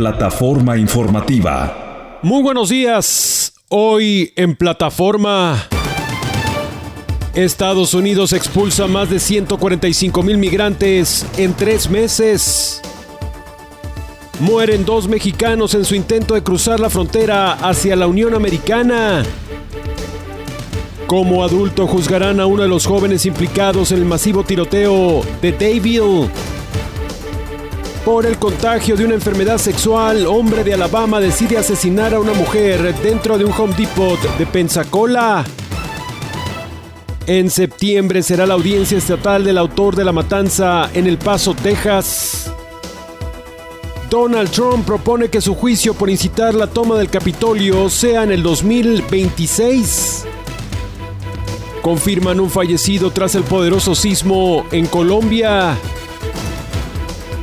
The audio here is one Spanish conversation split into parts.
Plataforma informativa. Muy buenos días. Hoy en plataforma... Estados Unidos expulsa más de 145 mil migrantes en tres meses. Mueren dos mexicanos en su intento de cruzar la frontera hacia la Unión Americana. Como adulto juzgarán a uno de los jóvenes implicados en el masivo tiroteo de Dayville. Por el contagio de una enfermedad sexual, hombre de Alabama decide asesinar a una mujer dentro de un Home Depot de Pensacola. En septiembre será la audiencia estatal del autor de la matanza en El Paso, Texas. Donald Trump propone que su juicio por incitar la toma del Capitolio sea en el 2026. Confirman un fallecido tras el poderoso sismo en Colombia.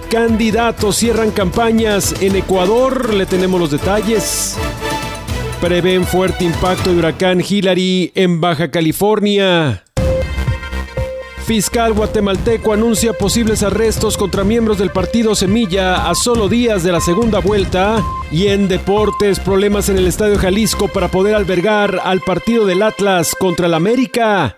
Candidatos cierran campañas en Ecuador, le tenemos los detalles. Prevén fuerte impacto de huracán Hillary en Baja California. Fiscal guatemalteco anuncia posibles arrestos contra miembros del partido Semilla a solo días de la segunda vuelta. Y en deportes, problemas en el Estadio Jalisco para poder albergar al partido del Atlas contra el América.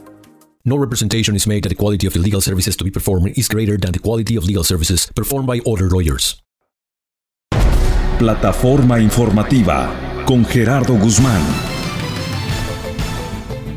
No representation is made that the quality of the legal services to be performed is greater than the quality of legal services performed by other lawyers. Plataforma informativa con Gerardo Guzmán.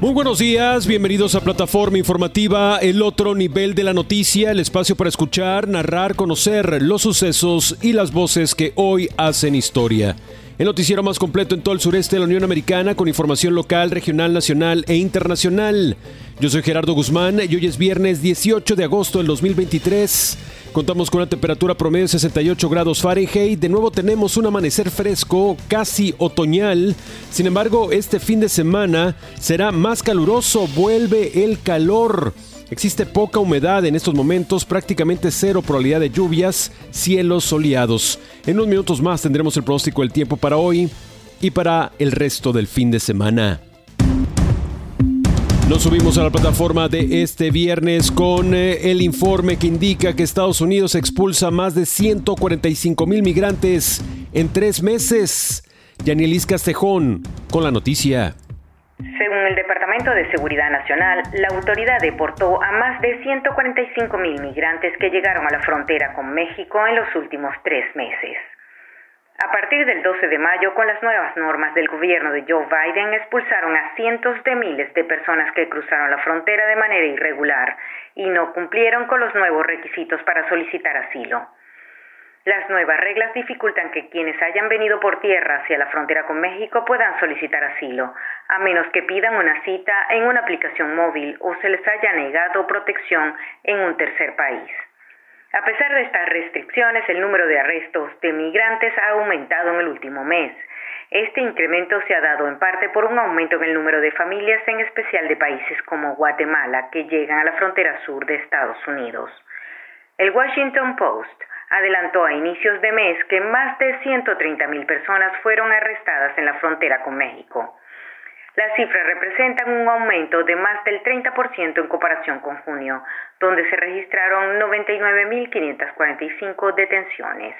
Muy buenos días, bienvenidos a Plataforma Informativa, el otro nivel de la noticia, el espacio para escuchar, narrar, conocer los sucesos y las voces que hoy hacen historia. El noticiero más completo en todo el sureste de la Unión Americana con información local, regional, nacional e internacional. Yo soy Gerardo Guzmán y hoy es viernes 18 de agosto del 2023. Contamos con una temperatura promedio de 68 grados Fahrenheit. De nuevo tenemos un amanecer fresco, casi otoñal. Sin embargo, este fin de semana será más caluroso. Vuelve el calor. Existe poca humedad en estos momentos, prácticamente cero probabilidad de lluvias, cielos soleados. En unos minutos más tendremos el pronóstico del tiempo para hoy y para el resto del fin de semana. Nos subimos a la plataforma de este viernes con eh, el informe que indica que Estados Unidos expulsa más de 145 mil migrantes en tres meses. Yanielis Castejón con la noticia. Según el Departamento de Seguridad Nacional, la autoridad deportó a más de 145 mil migrantes que llegaron a la frontera con México en los últimos tres meses. A partir del 12 de mayo, con las nuevas normas del gobierno de Joe Biden, expulsaron a cientos de miles de personas que cruzaron la frontera de manera irregular y no cumplieron con los nuevos requisitos para solicitar asilo. Las nuevas reglas dificultan que quienes hayan venido por tierra hacia la frontera con México puedan solicitar asilo, a menos que pidan una cita en una aplicación móvil o se les haya negado protección en un tercer país. A pesar de estas restricciones, el número de arrestos de migrantes ha aumentado en el último mes. Este incremento se ha dado en parte por un aumento en el número de familias, en especial de países como Guatemala, que llegan a la frontera sur de Estados Unidos. El Washington Post adelantó a inicios de mes que más de 130 mil personas fueron arrestadas en la frontera con México. Las cifras representan un aumento de más del 30% en comparación con junio, donde se registraron 99.545 detenciones.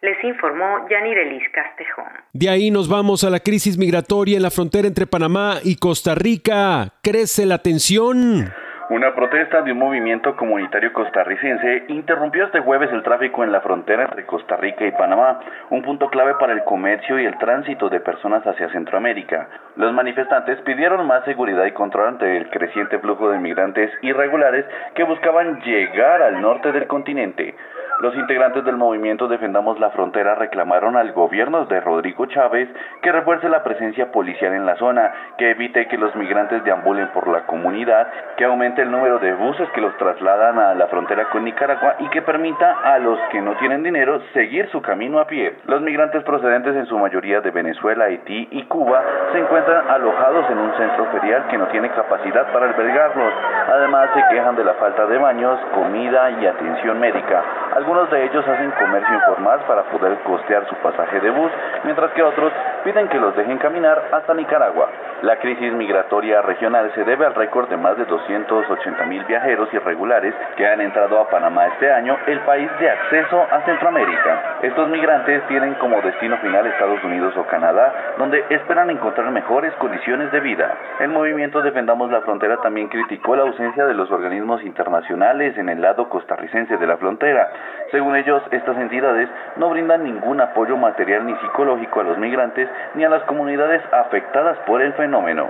Les informó Yanirelis Castejón. De ahí nos vamos a la crisis migratoria en la frontera entre Panamá y Costa Rica. ¿Crece la tensión? Una protesta de un movimiento comunitario costarricense interrumpió este jueves el tráfico en la frontera entre Costa Rica y Panamá, un punto clave para el comercio y el tránsito de personas hacia Centroamérica. Los manifestantes pidieron más seguridad y control ante el creciente flujo de migrantes irregulares que buscaban llegar al norte del continente. Los integrantes del movimiento Defendamos la Frontera reclamaron al gobierno de Rodrigo Chávez que refuerce la presencia policial en la zona, que evite que los migrantes deambulen por la comunidad, que aumente el número de buses que los trasladan a la frontera con Nicaragua y que permita a los que no tienen dinero seguir su camino a pie. Los migrantes procedentes en su mayoría de Venezuela, Haití y Cuba se encuentran alojados en un centro ferial que no tiene capacidad para albergarlos. Además se quejan de la falta de baños, comida y atención médica. Algunos de ellos hacen comercio informal para poder costear su pasaje de bus, mientras que otros piden que los dejen caminar hasta Nicaragua. La crisis migratoria regional se debe al récord de más de 280 mil viajeros irregulares que han entrado a Panamá este año, el país de acceso a Centroamérica. Estos migrantes tienen como destino final Estados Unidos o Canadá, donde esperan encontrar mejores condiciones de vida. El movimiento Defendamos la Frontera también criticó la ausencia de los organismos internacionales en el lado costarricense de la frontera. Según ellos, estas entidades no brindan ningún apoyo material ni psicológico a los migrantes ni a las comunidades afectadas por el fenómeno.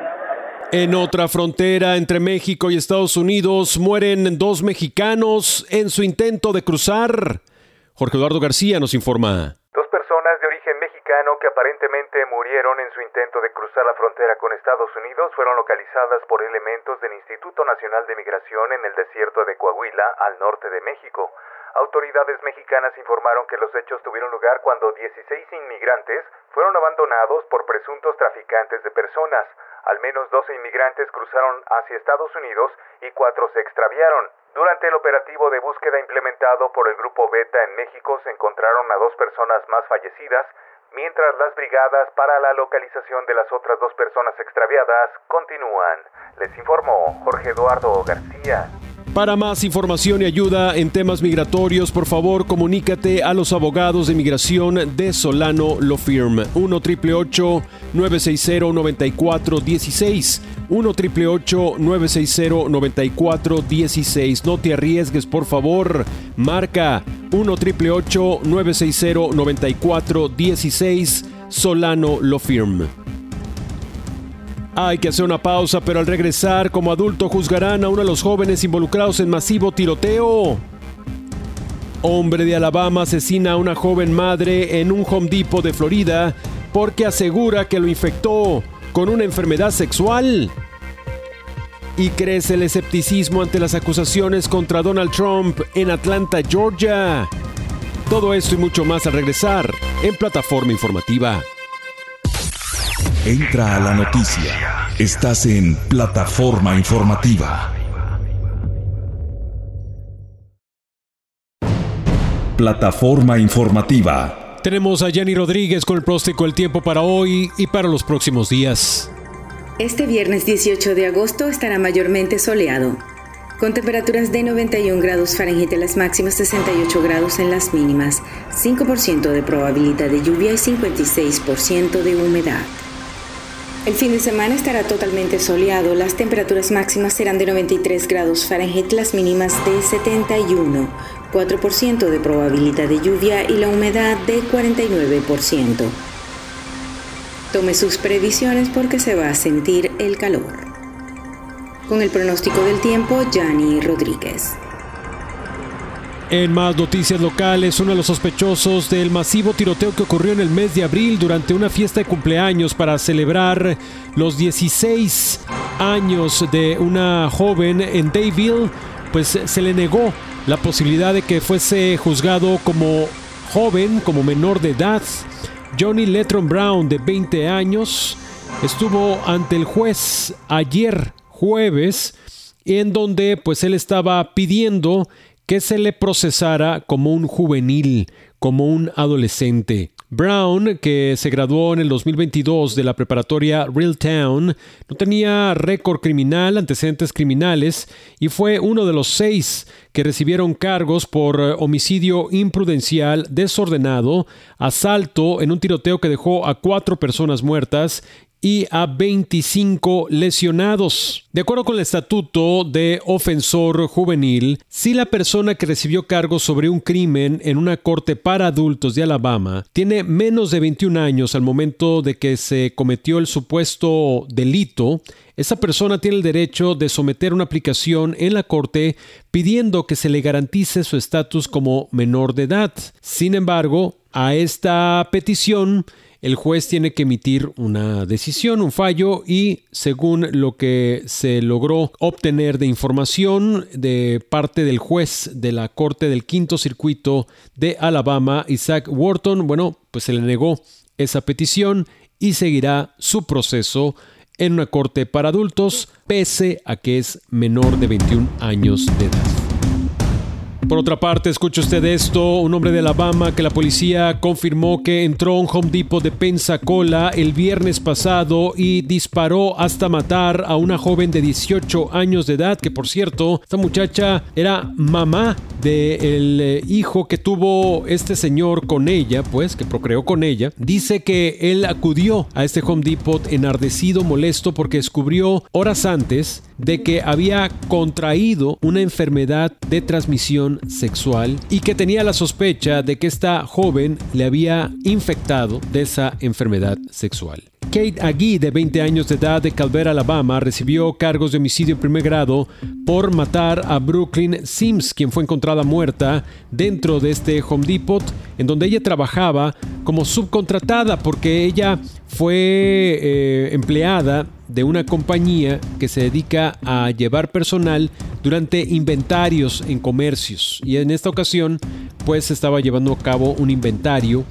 En otra frontera entre México y Estados Unidos mueren dos mexicanos en su intento de cruzar. Jorge Eduardo García nos informa. Dos personas de origen mexicano que aparentemente murieron en su intento de cruzar la frontera con Estados Unidos fueron localizadas por elementos del Instituto Nacional de Migración en el desierto de Coahuila, al norte de México. Autoridades mexicanas informaron que los hechos tuvieron lugar cuando 16 inmigrantes fueron abandonados por presuntos traficantes de personas. Al menos 12 inmigrantes cruzaron hacia Estados Unidos y cuatro se extraviaron. Durante el operativo de búsqueda implementado por el Grupo Beta en México se encontraron a dos personas más fallecidas, mientras las brigadas para la localización de las otras dos personas extraviadas continúan. Les informó Jorge Eduardo García. Para más información y ayuda en temas migratorios, por favor comunícate a los abogados de migración de Solano Law Firm 1 960 9416 1 960 9416 No te arriesgues, por favor. Marca 1 960 9416 Solano Law Firm. Hay que hacer una pausa, pero al regresar, como adulto, juzgarán a uno de los jóvenes involucrados en masivo tiroteo. Hombre de Alabama asesina a una joven madre en un Home Depot de Florida porque asegura que lo infectó con una enfermedad sexual. Y crece el escepticismo ante las acusaciones contra Donald Trump en Atlanta, Georgia. Todo esto y mucho más al regresar en plataforma informativa. Entra a la noticia. Estás en plataforma informativa. Plataforma informativa. Tenemos a Jenny Rodríguez con el próstico del tiempo para hoy y para los próximos días. Este viernes 18 de agosto estará mayormente soleado, con temperaturas de 91 grados Fahrenheit en las máximas, 68 grados en las mínimas, 5% de probabilidad de lluvia y 56% de humedad. El fin de semana estará totalmente soleado. Las temperaturas máximas serán de 93 grados Fahrenheit, las mínimas de 71, 4% de probabilidad de lluvia y la humedad de 49%. Tome sus previsiones porque se va a sentir el calor. Con el pronóstico del tiempo, Yanni Rodríguez. En más noticias locales, uno de los sospechosos del masivo tiroteo que ocurrió en el mes de abril durante una fiesta de cumpleaños para celebrar los 16 años de una joven en Dayville, pues se le negó la posibilidad de que fuese juzgado como joven, como menor de edad. Johnny Letron Brown, de 20 años, estuvo ante el juez ayer jueves, en donde pues él estaba pidiendo que se le procesara como un juvenil, como un adolescente. Brown, que se graduó en el 2022 de la preparatoria Real Town, no tenía récord criminal, antecedentes criminales y fue uno de los seis que recibieron cargos por eh, homicidio imprudencial, desordenado, asalto en un tiroteo que dejó a cuatro personas muertas y a 25 lesionados. De acuerdo con el estatuto de ofensor juvenil, si la persona que recibió cargos sobre un crimen en una corte para adultos de Alabama tiene menos de 21 años al momento de que se cometió el supuesto delito, esa persona tiene el derecho de someter una aplicación en la corte pidiendo que se le garantice su estatus como menor de edad. Sin embargo, a esta petición el juez tiene que emitir una decisión, un fallo y según lo que se logró obtener de información de parte del juez de la Corte del Quinto Circuito de Alabama, Isaac Wharton, bueno, pues se le negó esa petición y seguirá su proceso en una corte para adultos, pese a que es menor de 21 años de edad. Por otra parte, escuche usted esto, un hombre de Alabama que la policía confirmó que entró a un Home Depot de Pensacola el viernes pasado y disparó hasta matar a una joven de 18 años de edad, que por cierto, esta muchacha era mamá del eh, hijo que tuvo este señor con ella, pues, que procreó con ella. Dice que él acudió a este Home Depot enardecido, molesto, porque descubrió horas antes de que había contraído una enfermedad de transmisión sexual y que tenía la sospecha de que esta joven le había infectado de esa enfermedad sexual. Kate Agee, de 20 años de edad de Calvera, Alabama, recibió cargos de homicidio en primer grado por matar a Brooklyn Sims, quien fue encontrada muerta dentro de este Home Depot, en donde ella trabajaba como subcontratada porque ella fue eh, empleada de una compañía que se dedica a llevar personal durante inventarios en comercios y en esta ocasión pues estaba llevando a cabo un inventario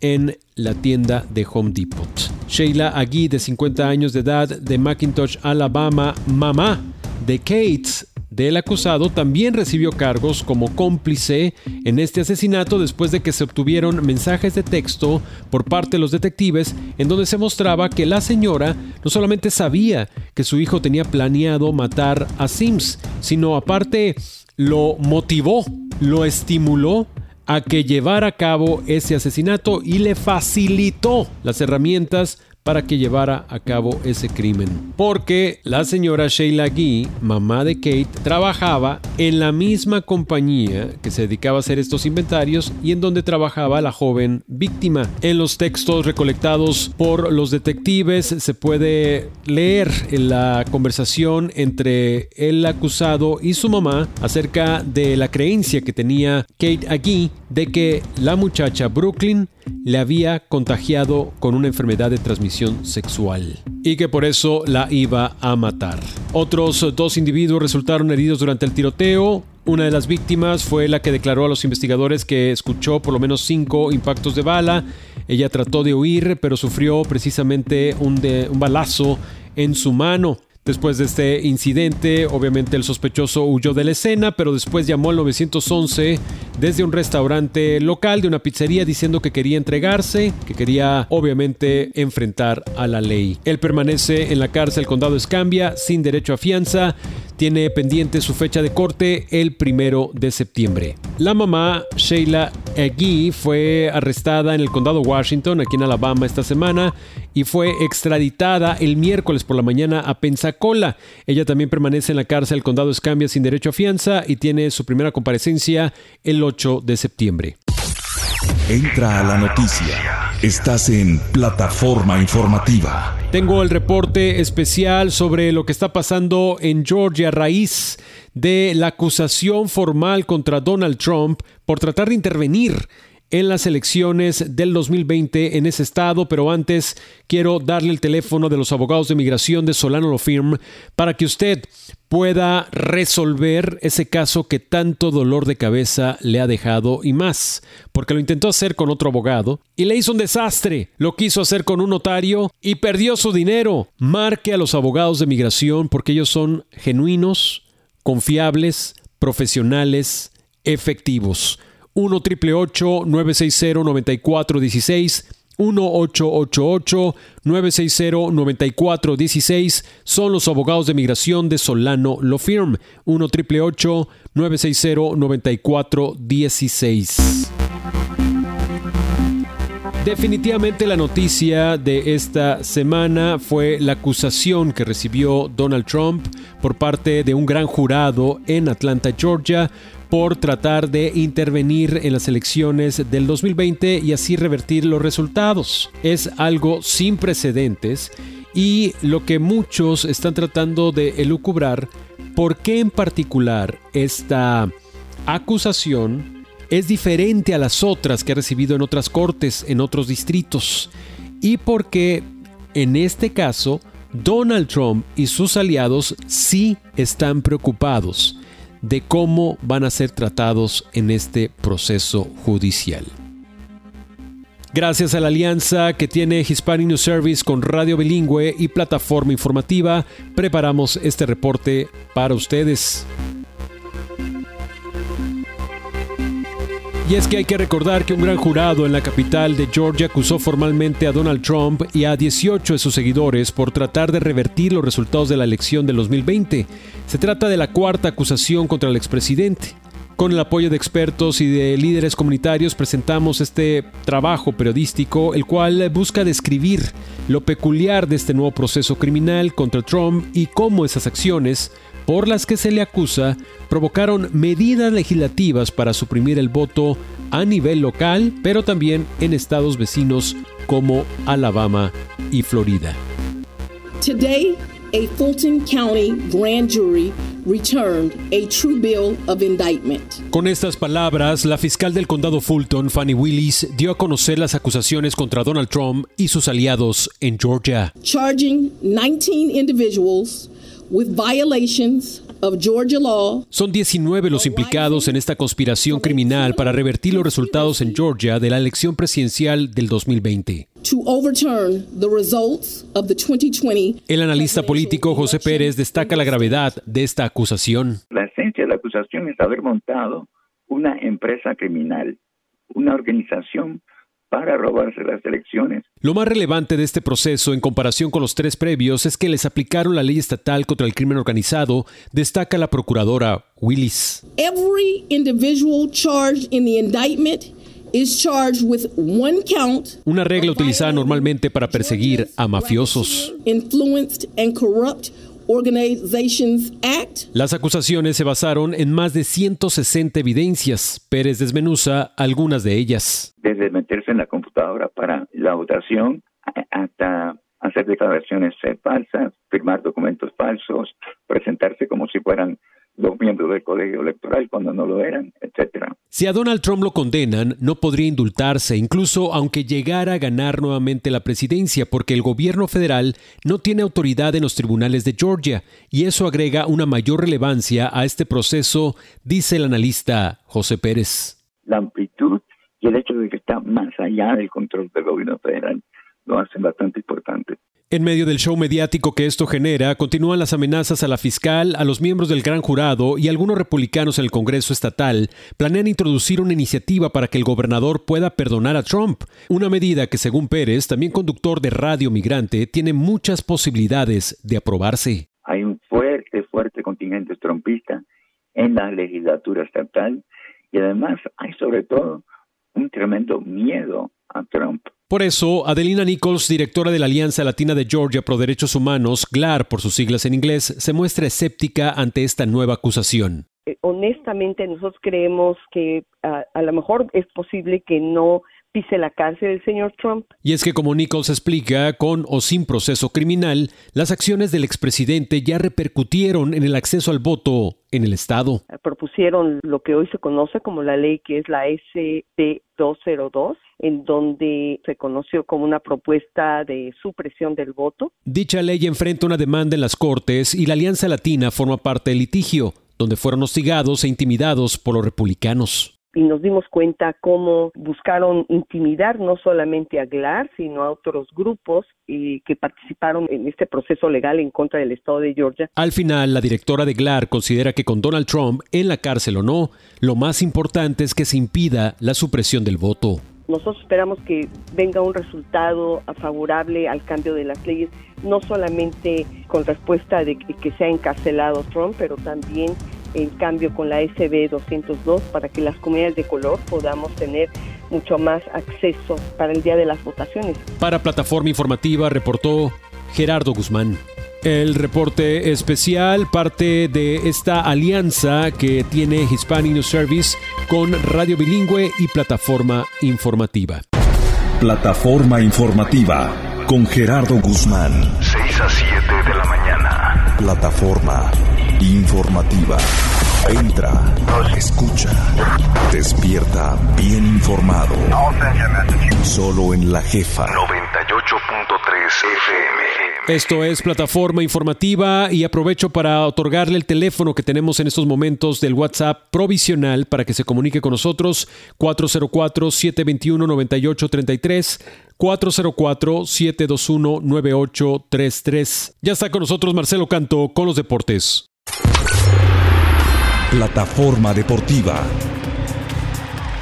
en la tienda de Home Depot. Sheila Agui, de 50 años de edad, de McIntosh, Alabama, mamá de Kate, del acusado también recibió cargos como cómplice en este asesinato después de que se obtuvieron mensajes de texto por parte de los detectives en donde se mostraba que la señora no solamente sabía que su hijo tenía planeado matar a Sims, sino aparte lo motivó, lo estimuló a que llevara a cabo ese asesinato y le facilitó las herramientas para que llevara a cabo ese crimen. Porque la señora Sheila Gee, mamá de Kate, trabajaba en la misma compañía que se dedicaba a hacer estos inventarios y en donde trabajaba la joven víctima. En los textos recolectados por los detectives se puede leer la conversación entre el acusado y su mamá acerca de la creencia que tenía Kate Agee de que la muchacha Brooklyn le había contagiado con una enfermedad de transmisión sexual y que por eso la iba a matar. Otros dos individuos resultaron heridos durante el tiroteo. Una de las víctimas fue la que declaró a los investigadores que escuchó por lo menos cinco impactos de bala. Ella trató de huir, pero sufrió precisamente un, un balazo en su mano. Después de este incidente, obviamente el sospechoso huyó de la escena, pero después llamó al 911 desde un restaurante local de una pizzería diciendo que quería entregarse, que quería obviamente enfrentar a la ley. Él permanece en la cárcel condado Escambia sin derecho a fianza tiene pendiente su fecha de corte el primero de septiembre. La mamá, Sheila Agee, fue arrestada en el condado Washington, aquí en Alabama, esta semana y fue extraditada el miércoles por la mañana a Pensacola. Ella también permanece en la cárcel del condado Escambia sin derecho a fianza y tiene su primera comparecencia el 8 de septiembre. Entra a la noticia. Estás en plataforma informativa. Tengo el reporte especial sobre lo que está pasando en Georgia a raíz de la acusación formal contra Donald Trump por tratar de intervenir en las elecciones del 2020 en ese estado, pero antes quiero darle el teléfono de los abogados de migración de Solano Lo Firm para que usted pueda resolver ese caso que tanto dolor de cabeza le ha dejado y más, porque lo intentó hacer con otro abogado y le hizo un desastre, lo quiso hacer con un notario y perdió su dinero. Marque a los abogados de migración porque ellos son genuinos, confiables, profesionales, efectivos. 1 960 9416 1-888-960-9416 son los abogados de migración de Solano Law Firm. 1 960 Definitivamente la noticia de esta semana fue la acusación que recibió Donald Trump por parte de un gran jurado en Atlanta, Georgia, por tratar de intervenir en las elecciones del 2020 y así revertir los resultados. Es algo sin precedentes y lo que muchos están tratando de elucubrar, ¿por qué en particular esta acusación es diferente a las otras que ha recibido en otras cortes, en otros distritos? Y por qué en este caso Donald Trump y sus aliados sí están preocupados de cómo van a ser tratados en este proceso judicial. Gracias a la alianza que tiene Hispanic News Service con Radio Bilingüe y plataforma informativa, preparamos este reporte para ustedes. Y es que hay que recordar que un gran jurado en la capital de Georgia acusó formalmente a Donald Trump y a 18 de sus seguidores por tratar de revertir los resultados de la elección del 2020. Se trata de la cuarta acusación contra el expresidente. Con el apoyo de expertos y de líderes comunitarios presentamos este trabajo periodístico, el cual busca describir lo peculiar de este nuevo proceso criminal contra Trump y cómo esas acciones por las que se le acusa provocaron medidas legislativas para suprimir el voto a nivel local, pero también en estados vecinos como Alabama y Florida. Today, a Fulton County grand jury returned a true bill of indictment. Con estas palabras, la fiscal del condado Fulton, Fanny Willis, dio a conocer las acusaciones contra Donald Trump y sus aliados en Georgia. Charging 19 individuals son 19 los implicados en esta conspiración criminal para revertir los resultados en Georgia de la elección presidencial del 2020. El analista político José Pérez destaca la gravedad de esta acusación. La esencia de la acusación es haber montado una empresa criminal, una organización para robarse las elecciones. Lo más relevante de este proceso en comparación con los tres previos es que les aplicaron la ley estatal contra el crimen organizado, destaca la procuradora Willis. Every individual charged in the indictment is charged with one count Una regla utilizada normalmente para perseguir a mafiosos. Influenced and corrupt Organizations Act. Las acusaciones se basaron en más de 160 evidencias. Pérez desmenuza algunas de ellas. Desde meterse en la computadora para la votación hasta hacer declaraciones falsas, firmar documentos falsos, presentarse como si fueran los miembros del colegio electoral cuando no lo eran, etcétera. Si a Donald Trump lo condenan, no podría indultarse, incluso aunque llegara a ganar nuevamente la presidencia, porque el gobierno federal no tiene autoridad en los tribunales de Georgia, y eso agrega una mayor relevancia a este proceso, dice el analista José Pérez. La amplitud y el hecho de que está más allá del control del gobierno federal lo hacen bastante importante. En medio del show mediático que esto genera, continúan las amenazas a la fiscal, a los miembros del gran jurado y algunos republicanos en el Congreso estatal planean introducir una iniciativa para que el gobernador pueda perdonar a Trump, una medida que según Pérez, también conductor de Radio Migrante, tiene muchas posibilidades de aprobarse. Hay un fuerte, fuerte contingente trumpista en la legislatura estatal y además hay sobre todo un tremendo miedo a Trump por eso, Adelina Nichols, directora de la Alianza Latina de Georgia Pro Derechos Humanos, GLAR por sus siglas en inglés, se muestra escéptica ante esta nueva acusación. Eh, honestamente, nosotros creemos que ah, a lo mejor es posible que no pise la cárcel el señor Trump. Y es que como Nichols explica, con o sin proceso criminal, las acciones del expresidente ya repercutieron en el acceso al voto en el estado. Propusieron lo que hoy se conoce como la ley que es la SB 202 en donde se conoció como una propuesta de supresión del voto. Dicha ley enfrenta una demanda en las Cortes y la Alianza Latina forma parte del litigio, donde fueron hostigados e intimidados por los republicanos y nos dimos cuenta cómo buscaron intimidar no solamente a GLAR, sino a otros grupos y que participaron en este proceso legal en contra del Estado de Georgia. Al final, la directora de GLAR considera que con Donald Trump en la cárcel o no, lo más importante es que se impida la supresión del voto. Nosotros esperamos que venga un resultado favorable al cambio de las leyes, no solamente con respuesta de que sea encarcelado Trump, pero también en cambio con la SB 202 para que las comunidades de color podamos tener mucho más acceso para el día de las votaciones. Para Plataforma Informativa reportó Gerardo Guzmán. El reporte especial parte de esta alianza que tiene Hispanic News Service con Radio Bilingüe y Plataforma Informativa. Plataforma Informativa con Gerardo Guzmán. 6 a 7 de la mañana. Plataforma Informativa. Entra, escucha, despierta bien informado. Solo en la jefa. 98.3 FM. Esto es plataforma informativa y aprovecho para otorgarle el teléfono que tenemos en estos momentos del WhatsApp provisional para que se comunique con nosotros 404-721-9833. 404-721-9833. Ya está con nosotros Marcelo Canto con los deportes. Plataforma Deportiva.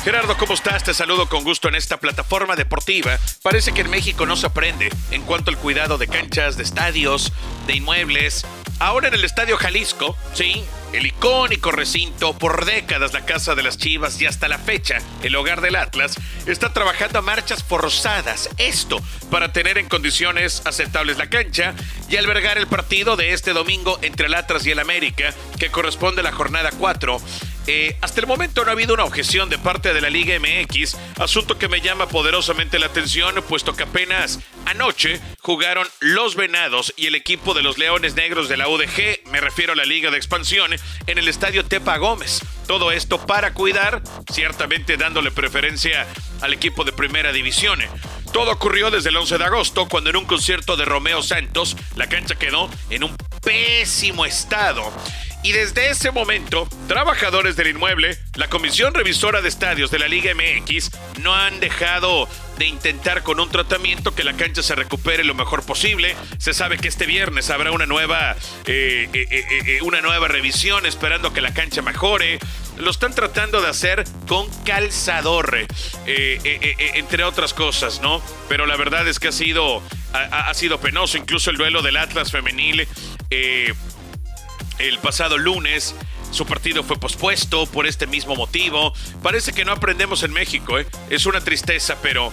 Gerardo, ¿cómo estás? Te saludo con gusto en esta plataforma deportiva. Parece que en México no se aprende en cuanto al cuidado de canchas, de estadios, de inmuebles. Ahora en el Estadio Jalisco, sí, el icónico recinto, por décadas la casa de las Chivas y hasta la fecha el hogar del Atlas, está trabajando a marchas forzadas. Esto para tener en condiciones aceptables la cancha y albergar el partido de este domingo entre el Atlas y el América, que corresponde a la jornada 4 eh, hasta el momento no ha habido una objeción de parte de la Liga MX, asunto que me llama poderosamente la atención, puesto que apenas anoche jugaron los Venados y el equipo de los Leones Negros de la UDG, me refiero a la Liga de Expansión, en el estadio Tepa Gómez. Todo esto para cuidar, ciertamente dándole preferencia al equipo de Primera División. Todo ocurrió desde el 11 de agosto, cuando en un concierto de Romeo Santos, la cancha quedó en un pésimo estado y desde ese momento, trabajadores del inmueble, la Comisión Revisora de Estadios de la Liga MX no han dejado de intentar con un tratamiento que la cancha se recupere lo mejor posible. Se sabe que este viernes habrá una nueva, eh, eh, eh, una nueva revisión esperando que la cancha mejore. Lo están tratando de hacer con calzador, entre otras cosas, ¿no? Pero la verdad es que ha sido, ha, ha sido penoso. Incluso el duelo del Atlas femenil el pasado lunes. Su partido fue pospuesto por este mismo motivo. Parece que no aprendemos en México, ¿eh? Es una tristeza, pero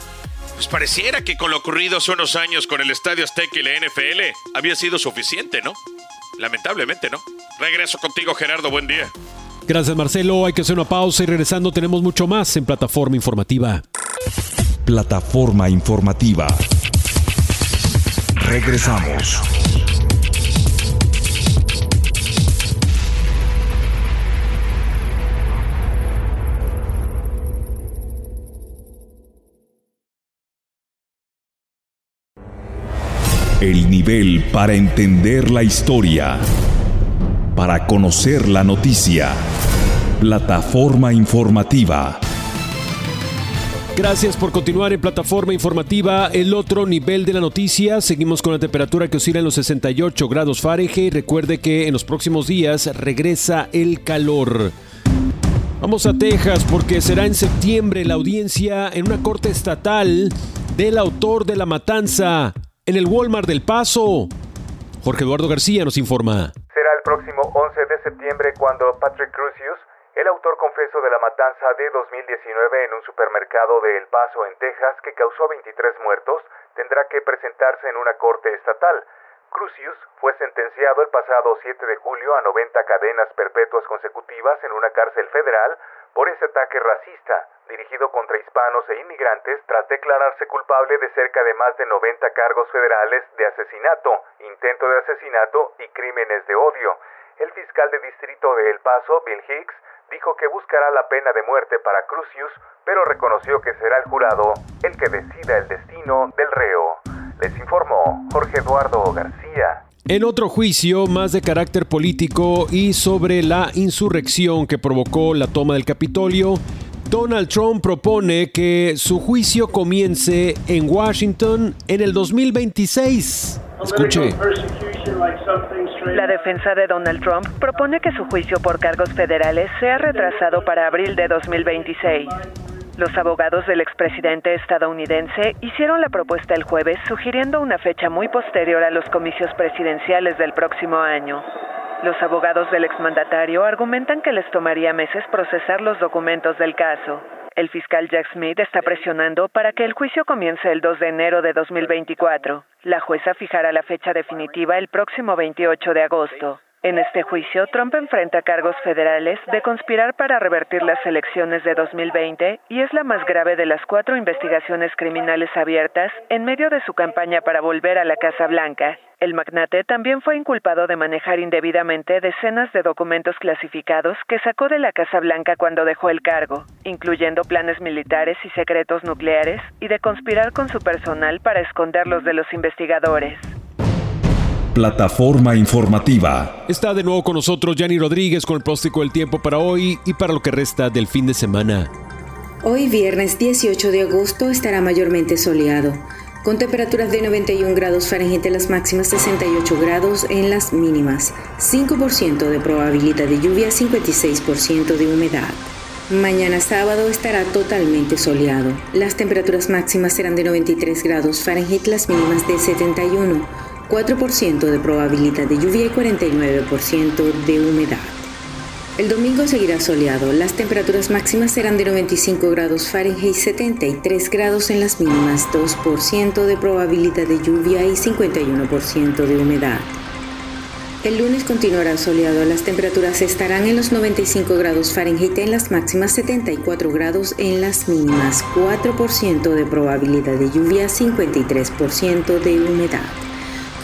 pues pareciera que con lo ocurrido hace unos años con el Estadio Azteca y la NFL había sido suficiente, ¿no? Lamentablemente, ¿no? Regreso contigo, Gerardo. Buen día. Gracias, Marcelo. Hay que hacer una pausa y regresando tenemos mucho más en Plataforma Informativa. Plataforma Informativa. Regresamos. El nivel para entender la historia. Para conocer la noticia. Plataforma informativa. Gracias por continuar en plataforma informativa. El otro nivel de la noticia. Seguimos con la temperatura que oscila en los 68 grados Fahrenheit. Recuerde que en los próximos días regresa el calor. Vamos a Texas porque será en septiembre la audiencia en una corte estatal del autor de la matanza en el Walmart del Paso. Jorge Eduardo García nos informa. Será el próximo 11 de septiembre cuando Patrick Crucius, el autor confeso de la matanza de 2019 en un supermercado de El Paso, en Texas, que causó 23 muertos, tendrá que presentarse en una corte estatal. Crucius fue sentenciado el pasado 7 de julio a 90 cadenas perpetuas consecutivas en una cárcel federal por ese ataque racista dirigido contra hispanos e inmigrantes tras declararse culpable de cerca de más de 90 cargos federales de asesinato, intento de asesinato y crímenes de odio. El fiscal de distrito de El Paso, Bill Hicks, dijo que buscará la pena de muerte para Crucius, pero reconoció que será el jurado el que decida el destino del reo. Les informó Jorge Eduardo García. En otro juicio, más de carácter político y sobre la insurrección que provocó la toma del Capitolio, Donald Trump propone que su juicio comience en Washington en el 2026. Escuche. La defensa de Donald Trump propone que su juicio por cargos federales sea retrasado para abril de 2026. Los abogados del expresidente estadounidense hicieron la propuesta el jueves sugiriendo una fecha muy posterior a los comicios presidenciales del próximo año. Los abogados del exmandatario argumentan que les tomaría meses procesar los documentos del caso. El fiscal Jack Smith está presionando para que el juicio comience el 2 de enero de 2024. La jueza fijará la fecha definitiva el próximo 28 de agosto. En este juicio, Trump enfrenta cargos federales de conspirar para revertir las elecciones de 2020 y es la más grave de las cuatro investigaciones criminales abiertas en medio de su campaña para volver a la Casa Blanca. El magnate también fue inculpado de manejar indebidamente decenas de documentos clasificados que sacó de la Casa Blanca cuando dejó el cargo, incluyendo planes militares y secretos nucleares, y de conspirar con su personal para esconderlos de los investigadores. Plataforma informativa. Está de nuevo con nosotros Yanni Rodríguez con el próstico del tiempo para hoy y para lo que resta del fin de semana. Hoy viernes 18 de agosto estará mayormente soleado con temperaturas de 91 grados Fahrenheit en las máximas, 68 grados en las mínimas, 5% de probabilidad de lluvia, 56% de humedad. Mañana sábado estará totalmente soleado. Las temperaturas máximas serán de 93 grados Fahrenheit, las mínimas de 71, 4% de probabilidad de lluvia y 49% de humedad. El domingo seguirá soleado. Las temperaturas máximas serán de 95 grados Fahrenheit, 73 grados en las mínimas, 2% de probabilidad de lluvia y 51% de humedad. El lunes continuará soleado. Las temperaturas estarán en los 95 grados Fahrenheit en las máximas, 74 grados en las mínimas, 4% de probabilidad de lluvia, 53% de humedad.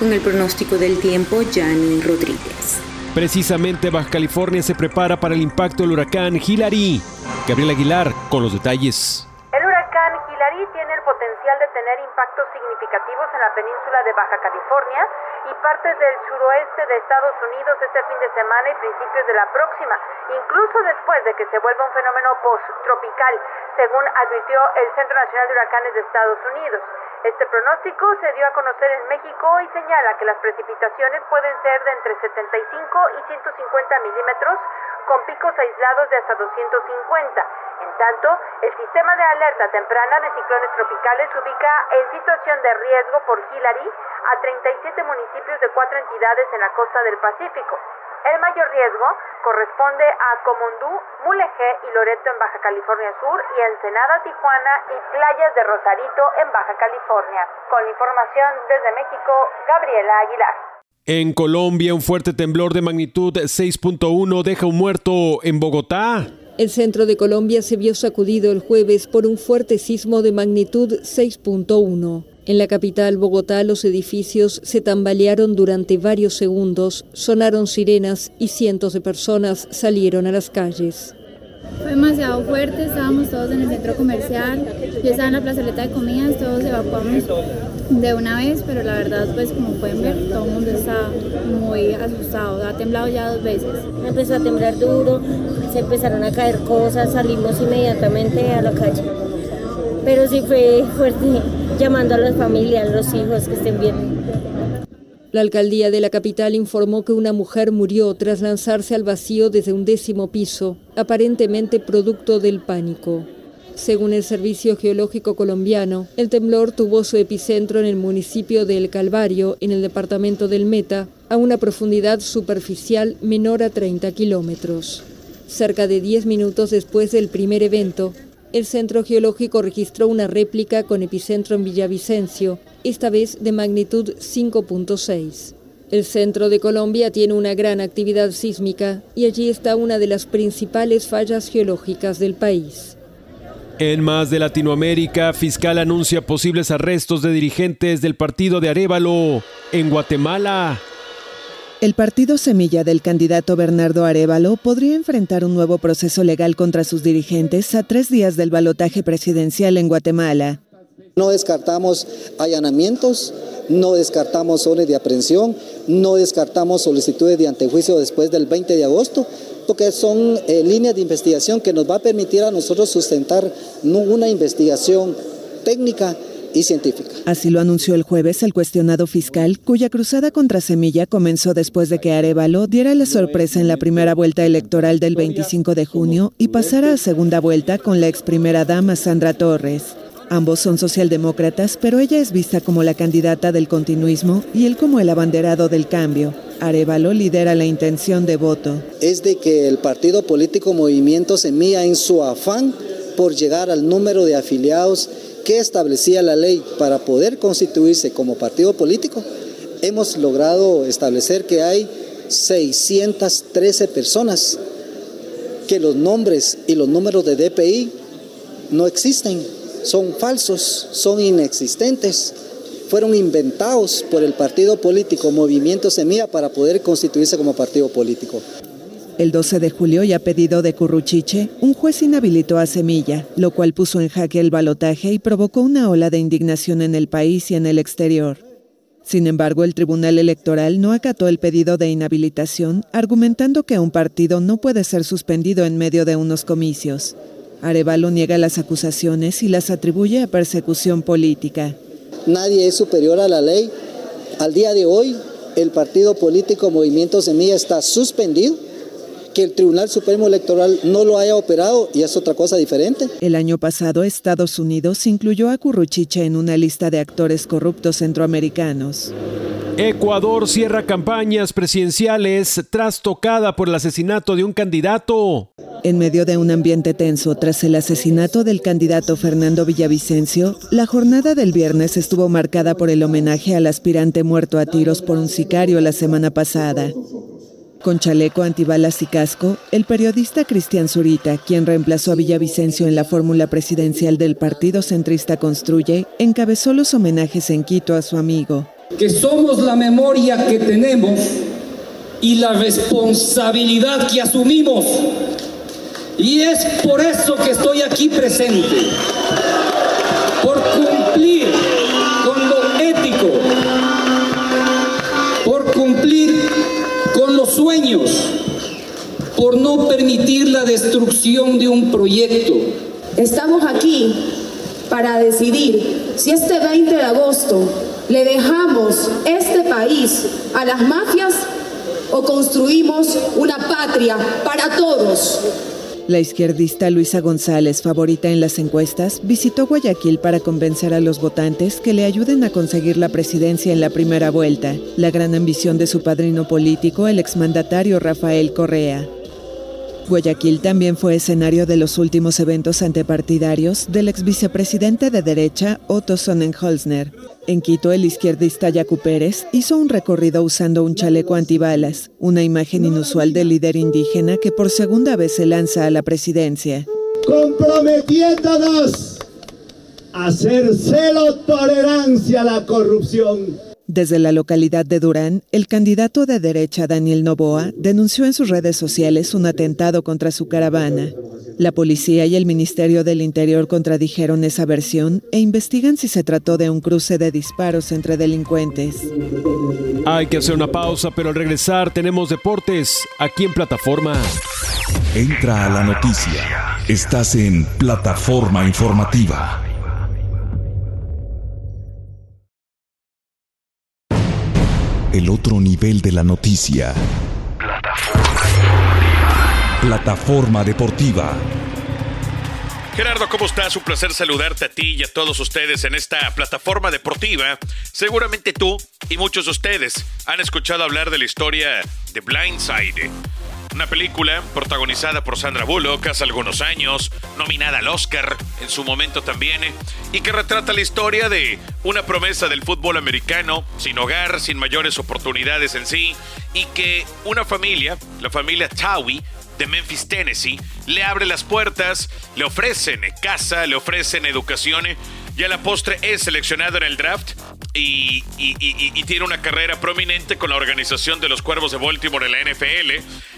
Con el pronóstico del tiempo, Jani Rodríguez. Precisamente Baja California se prepara para el impacto del huracán Hilary. Gabriel Aguilar con los detalles. El huracán Hilary tiene el potencial de tener impactos significativos en la península de Baja California y partes del suroeste de Estados Unidos este fin de semana y principios de la próxima, incluso después de que se vuelva un fenómeno post-tropical, según advirtió el Centro Nacional de Huracanes de Estados Unidos. Este pronóstico se dio a conocer en México y señala que las precipitaciones pueden ser de entre 75 y 150 milímetros, con picos aislados de hasta 250. En tanto, el sistema de alerta temprana de ciclones tropicales ubica en situación de riesgo por Hillary a 37 municipios de cuatro entidades en la costa del Pacífico. El mayor riesgo corresponde a Comondú, Mulegé y Loreto en Baja California Sur y Ensenada, Tijuana y playas de Rosarito en Baja California. Con información desde México, Gabriela Aguilar. En Colombia, un fuerte temblor de magnitud 6.1 deja un muerto en Bogotá. El centro de Colombia se vio sacudido el jueves por un fuerte sismo de magnitud 6.1. En la capital, Bogotá, los edificios se tambalearon durante varios segundos, sonaron sirenas y cientos de personas salieron a las calles. Fue demasiado fuerte, estábamos todos en el centro comercial, yo estaba en la plazoleta de comidas, todos evacuamos de una vez, pero la verdad, pues como pueden ver, todo el mundo está muy asustado, ha temblado ya dos veces. Empezó a temblar duro, se empezaron a caer cosas, salimos inmediatamente a la calle, pero sí fue fuerte llamando a las familias, a los hijos que estén bien. La alcaldía de la capital informó que una mujer murió tras lanzarse al vacío desde un décimo piso, aparentemente producto del pánico. Según el Servicio Geológico Colombiano, el temblor tuvo su epicentro en el municipio de El Calvario, en el departamento del Meta, a una profundidad superficial menor a 30 kilómetros. Cerca de 10 minutos después del primer evento, el Centro Geológico registró una réplica con epicentro en Villavicencio, esta vez de magnitud 5.6. El centro de Colombia tiene una gran actividad sísmica y allí está una de las principales fallas geológicas del país. En más de Latinoamérica, fiscal anuncia posibles arrestos de dirigentes del partido de Arevalo en Guatemala. El partido semilla del candidato Bernardo Arevalo podría enfrentar un nuevo proceso legal contra sus dirigentes a tres días del balotaje presidencial en Guatemala. No descartamos allanamientos, no descartamos órdenes de aprehensión, no descartamos solicitudes de antejuicio después del 20 de agosto, porque son eh, líneas de investigación que nos va a permitir a nosotros sustentar una investigación técnica y científica. Así lo anunció el jueves el cuestionado fiscal, cuya cruzada contra Semilla comenzó después de que Arevalo diera la sorpresa en la primera vuelta electoral del 25 de junio y pasara a segunda vuelta con la ex primera dama Sandra Torres. Ambos son socialdemócratas, pero ella es vista como la candidata del continuismo y él como el abanderado del cambio. Arevalo lidera la intención de voto. Es de que el partido político Movimiento Semilla, en su afán por llegar al número de afiliados que establecía la ley para poder constituirse como partido político, hemos logrado establecer que hay 613 personas que los nombres y los números de DPI no existen son falsos, son inexistentes, fueron inventados por el partido político Movimiento Semilla para poder constituirse como partido político. El 12 de julio y a pedido de Curruchiche, un juez inhabilitó a Semilla, lo cual puso en jaque el balotaje y provocó una ola de indignación en el país y en el exterior. Sin embargo, el Tribunal Electoral no acató el pedido de inhabilitación, argumentando que un partido no puede ser suspendido en medio de unos comicios. Arevalo niega las acusaciones y las atribuye a persecución política. Nadie es superior a la ley. Al día de hoy, el partido político Movimiento Semilla está suspendido. Que el Tribunal Supremo Electoral no lo haya operado y es otra cosa diferente. El año pasado, Estados Unidos incluyó a Curruchiche en una lista de actores corruptos centroamericanos. Ecuador cierra campañas presidenciales tras tocada por el asesinato de un candidato. En medio de un ambiente tenso tras el asesinato del candidato Fernando Villavicencio, la jornada del viernes estuvo marcada por el homenaje al aspirante muerto a tiros por un sicario la semana pasada. Con chaleco antibalas y casco, el periodista Cristian Zurita, quien reemplazó a Villavicencio en la fórmula presidencial del Partido Centrista Construye, encabezó los homenajes en Quito a su amigo que somos la memoria que tenemos y la responsabilidad que asumimos. Y es por eso que estoy aquí presente, por cumplir por no permitir la destrucción de un proyecto. Estamos aquí para decidir si este 20 de agosto ¿Le dejamos este país a las mafias o construimos una patria para todos? La izquierdista Luisa González, favorita en las encuestas, visitó Guayaquil para convencer a los votantes que le ayuden a conseguir la presidencia en la primera vuelta, la gran ambición de su padrino político, el exmandatario Rafael Correa. Guayaquil también fue escenario de los últimos eventos antepartidarios del ex vicepresidente de derecha Otto Sonnenholzner. En Quito, el izquierdista Yacu Pérez hizo un recorrido usando un chaleco antibalas, una imagen inusual del líder indígena que por segunda vez se lanza a la presidencia. Comprometiéndonos a hacer celo tolerancia a la corrupción desde la localidad de Durán, el candidato de derecha Daniel Novoa denunció en sus redes sociales un atentado contra su caravana. La policía y el Ministerio del Interior contradijeron esa versión e investigan si se trató de un cruce de disparos entre delincuentes. Hay que hacer una pausa, pero al regresar tenemos deportes aquí en plataforma. Entra a la noticia. Estás en plataforma informativa. El otro nivel de la noticia. Plataforma deportiva. Gerardo, ¿cómo estás? Un placer saludarte a ti y a todos ustedes en esta plataforma deportiva. Seguramente tú y muchos de ustedes han escuchado hablar de la historia de Blindside. Una película protagonizada por Sandra Bullock hace algunos años, nominada al Oscar en su momento también, y que retrata la historia de una promesa del fútbol americano, sin hogar, sin mayores oportunidades en sí, y que una familia, la familia Tawi, de Memphis, Tennessee, le abre las puertas, le ofrecen casa, le ofrecen educación y a la postre es seleccionado en el draft y, tiene una carrera prominente con la organización de los Cuervos de Baltimore en la NFL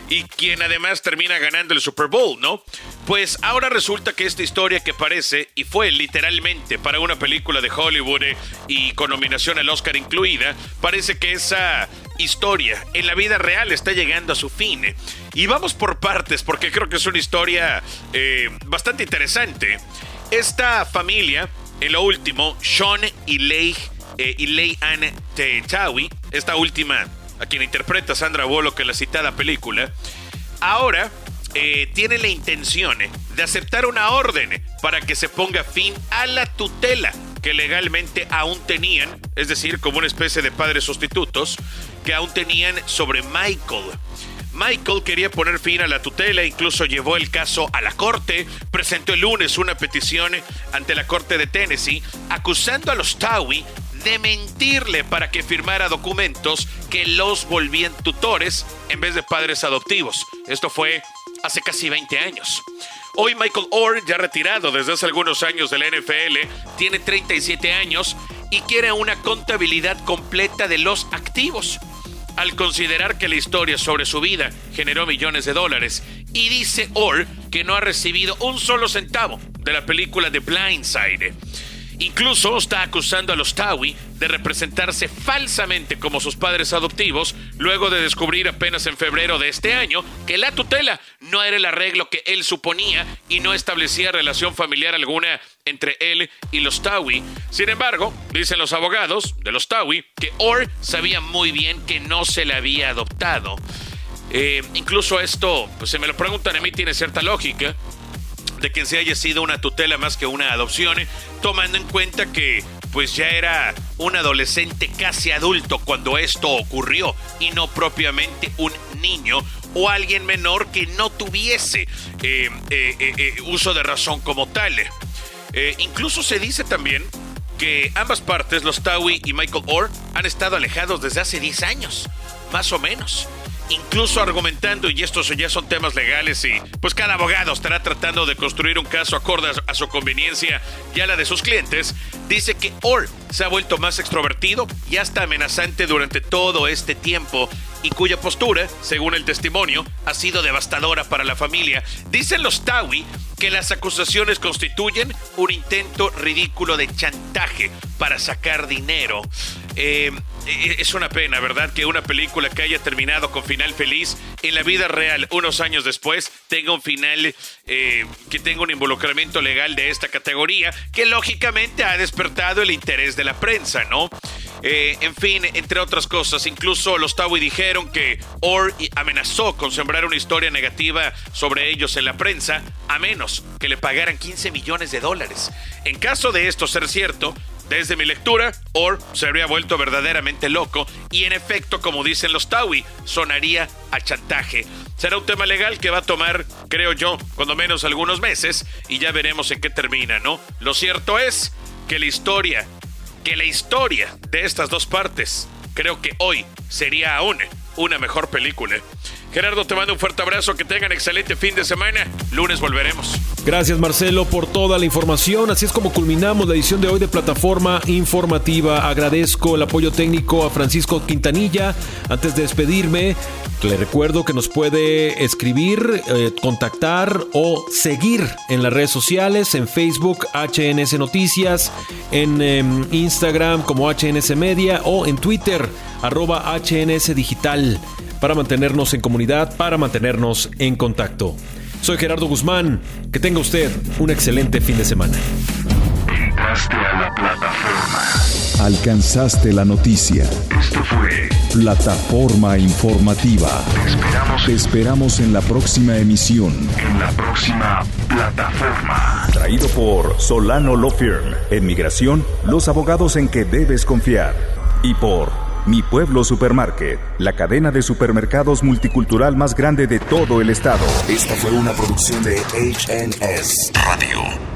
y quien además termina ganando el Super Bowl, ¿no? Pues ahora resulta que esta historia que parece y fue literalmente para una película de Hollywood eh, y con nominación al Oscar incluida, parece que esa historia en la vida real está llegando a su fin. Eh. Y vamos por partes porque creo que es una historia eh, bastante interesante. Esta familia, en lo último, Sean y Leigh, eh, y Leigh Ann Tawi, esta última a quien interpreta Sandra Bullock en la citada película, ahora tiene la intención de aceptar una orden para que se ponga fin a la tutela que legalmente aún tenían, es decir, como una especie de padres sustitutos, que aún tenían sobre Michael. Michael quería poner fin a la tutela, incluso llevó el caso a la corte, presentó el lunes una petición ante la corte de Tennessee acusando a los Tawi de mentirle para que firmara documentos que los volvían tutores en vez de padres adoptivos. Esto fue hace casi 20 años. Hoy Michael Orr, ya retirado desde hace algunos años de la NFL, tiene 37 años y quiere una contabilidad completa de los activos. Al considerar que la historia sobre su vida generó millones de dólares y dice Orr que no ha recibido un solo centavo de la película The Blind Side. Incluso está acusando a los Tawi de representarse falsamente como sus padres adoptivos, luego de descubrir apenas en febrero de este año que la tutela no era el arreglo que él suponía y no establecía relación familiar alguna entre él y los Tawi. Sin embargo, dicen los abogados de los Tawi que Orr sabía muy bien que no se le había adoptado. Eh, incluso esto, pues se me lo preguntan a mí, tiene cierta lógica, de que se haya sido una tutela más que una adopción, tomando en cuenta que pues ya era un adolescente casi adulto cuando esto ocurrió y no propiamente un niño o alguien menor que no tuviese eh, eh, eh, uso de razón como tal. incluso se dice también que ambas partes, los Tawi y Michael Orr, han estado alejados desde hace 10 años, más o menos incluso argumentando, y estos ya son temas legales, y pues cada abogado estará tratando de construir un caso acorde a su conveniencia y a la de sus clientes, dice que Orr se ha vuelto más extrovertido y hasta amenazante durante todo este tiempo y cuya postura, según el testimonio, ha sido devastadora para la familia. Dicen los Tawi que las acusaciones constituyen un intento ridículo de chantaje para sacar dinero. Eh, eh, es una pena, ¿verdad? Que una película que haya terminado con final feliz en la vida real unos años después tenga un final eh, que tenga un involucramiento legal de esta categoría que lógicamente ha despertado el interés de la prensa, ¿no? en fin, entre otras cosas, incluso los Tawi dijeron que Orr amenazó con sembrar una historia negativa sobre ellos en la prensa, a menos que le pagaran 15 millones de dólares. En caso de esto ser cierto, desde mi lectura, Orr se habría vuelto verdaderamente loco y en efecto, como dicen los Tawi, sonaría a chantaje. Será un tema legal que va a tomar, creo yo, cuando menos algunos meses y ya veremos en qué termina, ¿no? Lo cierto es que la historia, que la historia de estas dos partes, creo que hoy sería aún una mejor película. Gerardo, te mando un fuerte abrazo, que tengan excelente fin de semana. Lunes volveremos. Gracias Marcelo por toda la información. Así es como culminamos la edición de hoy de Plataforma Informativa. Agradezco el apoyo técnico a Francisco Quintanilla. Antes de despedirme, le recuerdo que nos puede escribir, eh, contactar o seguir en las redes sociales, en Facebook HNS Noticias, en em, Instagram como HNS Media o en Twitter arroba HNS Digital para mantenernos en comunidad, para mantenernos en contacto. Soy Gerardo Guzmán, que tenga usted un excelente fin de semana. Entraste a la plataforma. Alcanzaste la noticia. Esto fue Plataforma Informativa. Te esperamos. Te esperamos en la próxima emisión. En la próxima plataforma. Traído por Solano Law Firm. En migración, los abogados en que debes confiar. Y por Mi Pueblo Supermarket, la cadena de supermercados multicultural más grande de todo el estado. Esta fue una producción de HNS Radio.